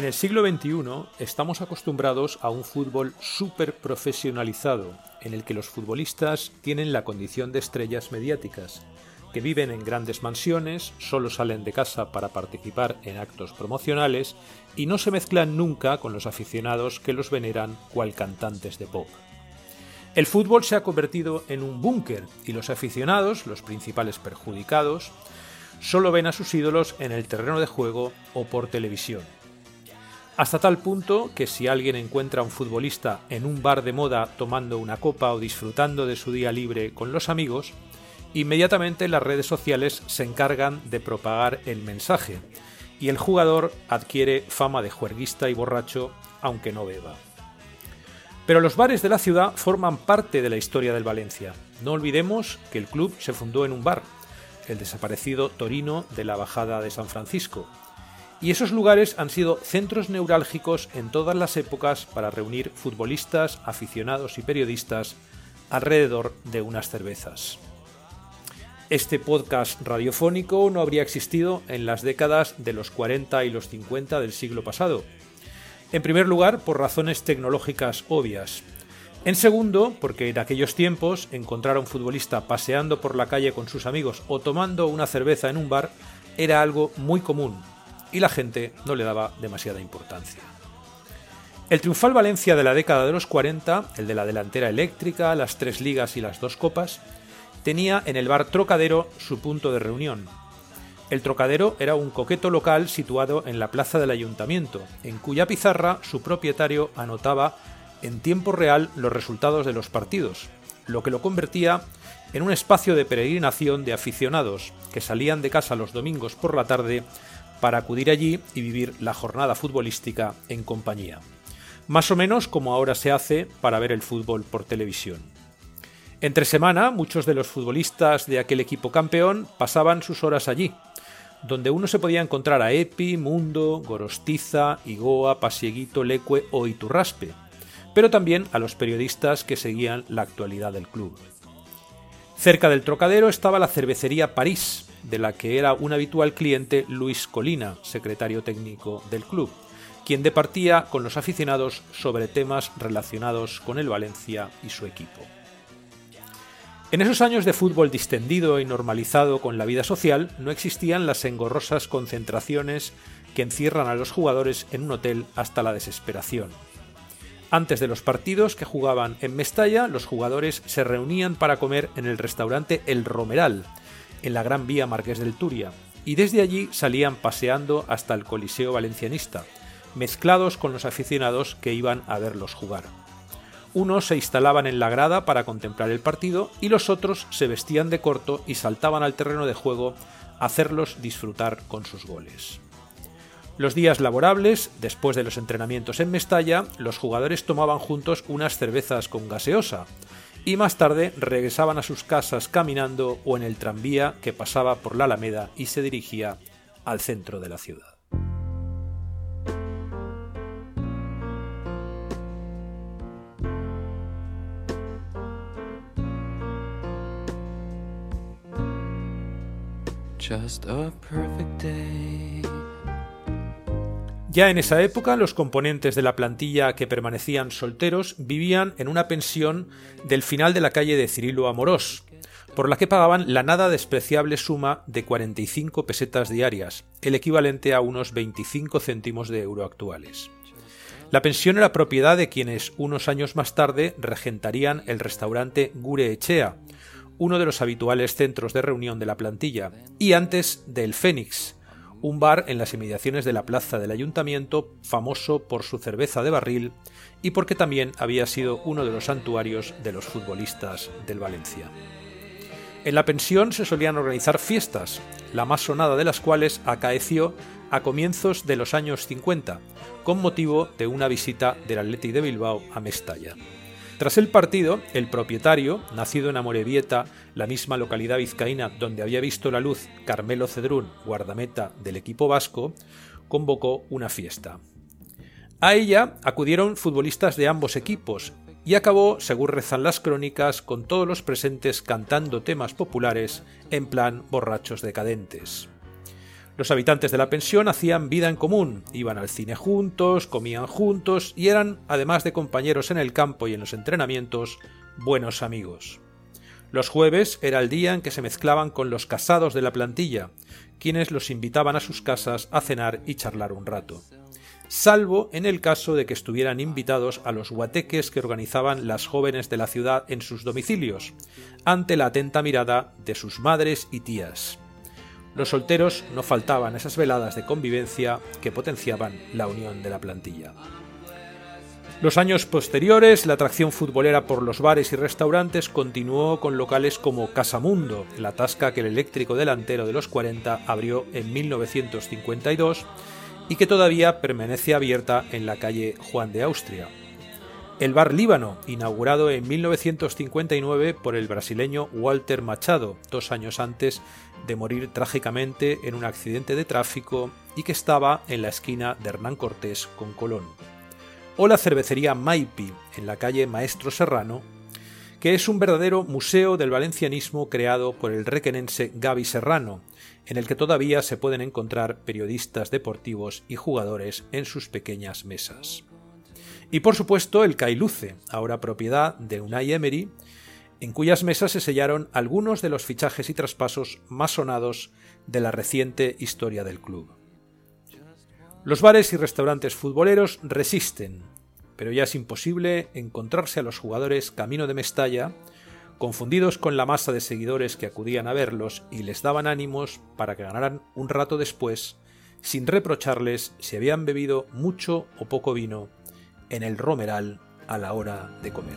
En el siglo XXI estamos acostumbrados a un fútbol súper profesionalizado, en el que los futbolistas tienen la condición de estrellas mediáticas, que viven en grandes mansiones, solo salen de casa para participar en actos promocionales y no se mezclan nunca con los aficionados que los veneran cual cantantes de pop. El fútbol se ha convertido en un búnker y los aficionados, los principales perjudicados, solo ven a sus ídolos en el terreno de juego o por televisión. Hasta tal punto que si alguien encuentra a un futbolista en un bar de moda tomando una copa o disfrutando de su día libre con los amigos, inmediatamente las redes sociales se encargan de propagar el mensaje y el jugador adquiere fama de juerguista y borracho aunque no beba. Pero los bares de la ciudad forman parte de la historia del Valencia. No olvidemos que el club se fundó en un bar, el desaparecido Torino de la Bajada de San Francisco, y esos lugares han sido centros neurálgicos en todas las épocas para reunir futbolistas, aficionados y periodistas alrededor de unas cervezas. Este podcast radiofónico no habría existido en las décadas de los 40 y los 50 del siglo pasado. En primer lugar, por razones tecnológicas obvias. En segundo, porque en aquellos tiempos encontrar a un futbolista paseando por la calle con sus amigos o tomando una cerveza en un bar era algo muy común y la gente no le daba demasiada importancia. El triunfal Valencia de la década de los 40, el de la delantera eléctrica, las tres ligas y las dos copas, tenía en el bar Trocadero su punto de reunión. El Trocadero era un coqueto local situado en la plaza del ayuntamiento, en cuya pizarra su propietario anotaba en tiempo real los resultados de los partidos, lo que lo convertía en un espacio de peregrinación de aficionados que salían de casa los domingos por la tarde para acudir allí y vivir la jornada futbolística en compañía. Más o menos como ahora se hace para ver el fútbol por televisión. Entre semana, muchos de los futbolistas de aquel equipo campeón pasaban sus horas allí, donde uno se podía encontrar a Epi, Mundo, Gorostiza, Igoa, Pasieguito, Lecue o Iturraspe, pero también a los periodistas que seguían la actualidad del club. Cerca del trocadero estaba la cervecería París, de la que era un habitual cliente Luis Colina, secretario técnico del club, quien departía con los aficionados sobre temas relacionados con el Valencia y su equipo. En esos años de fútbol distendido y normalizado con la vida social, no existían las engorrosas concentraciones que encierran a los jugadores en un hotel hasta la desesperación. Antes de los partidos que jugaban en Mestalla, los jugadores se reunían para comer en el restaurante El Romeral, en la Gran Vía Marqués del Turia, y desde allí salían paseando hasta el Coliseo Valencianista, mezclados con los aficionados que iban a verlos jugar. Unos se instalaban en la grada para contemplar el partido y los otros se vestían de corto y saltaban al terreno de juego a hacerlos disfrutar con sus goles. Los días laborables, después de los entrenamientos en Mestalla, los jugadores tomaban juntos unas cervezas con gaseosa, y más tarde regresaban a sus casas caminando o en el tranvía que pasaba por la Alameda y se dirigía al centro de la ciudad. Just a perfect day. Ya en esa época, los componentes de la plantilla que permanecían solteros vivían en una pensión del final de la calle de Cirilo Amorós, por la que pagaban la nada despreciable suma de 45 pesetas diarias, el equivalente a unos 25 céntimos de euro actuales. La pensión era propiedad de quienes unos años más tarde regentarían el restaurante Gure Echea, uno de los habituales centros de reunión de la plantilla, y antes del Fénix, un bar en las inmediaciones de la plaza del ayuntamiento, famoso por su cerveza de barril y porque también había sido uno de los santuarios de los futbolistas del Valencia. En la pensión se solían organizar fiestas, la más sonada de las cuales acaeció a comienzos de los años 50, con motivo de una visita del Athletic de Bilbao a Mestalla. Tras el partido, el propietario, nacido en Amorebieta, la misma localidad vizcaína donde había visto la luz Carmelo Cedrún, guardameta del equipo vasco, convocó una fiesta. A ella acudieron futbolistas de ambos equipos y acabó, según rezan las crónicas, con todos los presentes cantando temas populares en plan borrachos decadentes. Los habitantes de la pensión hacían vida en común, iban al cine juntos, comían juntos y eran, además de compañeros en el campo y en los entrenamientos, buenos amigos. Los jueves era el día en que se mezclaban con los casados de la plantilla, quienes los invitaban a sus casas a cenar y charlar un rato. Salvo en el caso de que estuvieran invitados a los guateques que organizaban las jóvenes de la ciudad en sus domicilios, ante la atenta mirada de sus madres y tías. Los solteros no faltaban esas veladas de convivencia que potenciaban la unión de la plantilla. Los años posteriores, la atracción futbolera por los bares y restaurantes continuó con locales como Casamundo, la tasca que el eléctrico delantero de los 40 abrió en 1952 y que todavía permanece abierta en la calle Juan de Austria, el Bar Líbano, inaugurado en 1959 por el brasileño Walter Machado, dos años antes de morir trágicamente en un accidente de tráfico y que estaba en la esquina de Hernán Cortés con Colón. O la cervecería Maipi, en la calle Maestro Serrano, que es un verdadero museo del valencianismo creado por el requenense Gaby Serrano, en el que todavía se pueden encontrar periodistas deportivos y jugadores en sus pequeñas mesas. Y por supuesto el Cailuce, ahora propiedad de Unai Emery, en cuyas mesas se sellaron algunos de los fichajes y traspasos más sonados de la reciente historia del club. Los bares y restaurantes futboleros resisten, pero ya es imposible encontrarse a los jugadores camino de Mestalla, confundidos con la masa de seguidores que acudían a verlos y les daban ánimos para que ganaran un rato después, sin reprocharles si habían bebido mucho o poco vino en el romeral a la hora de comer.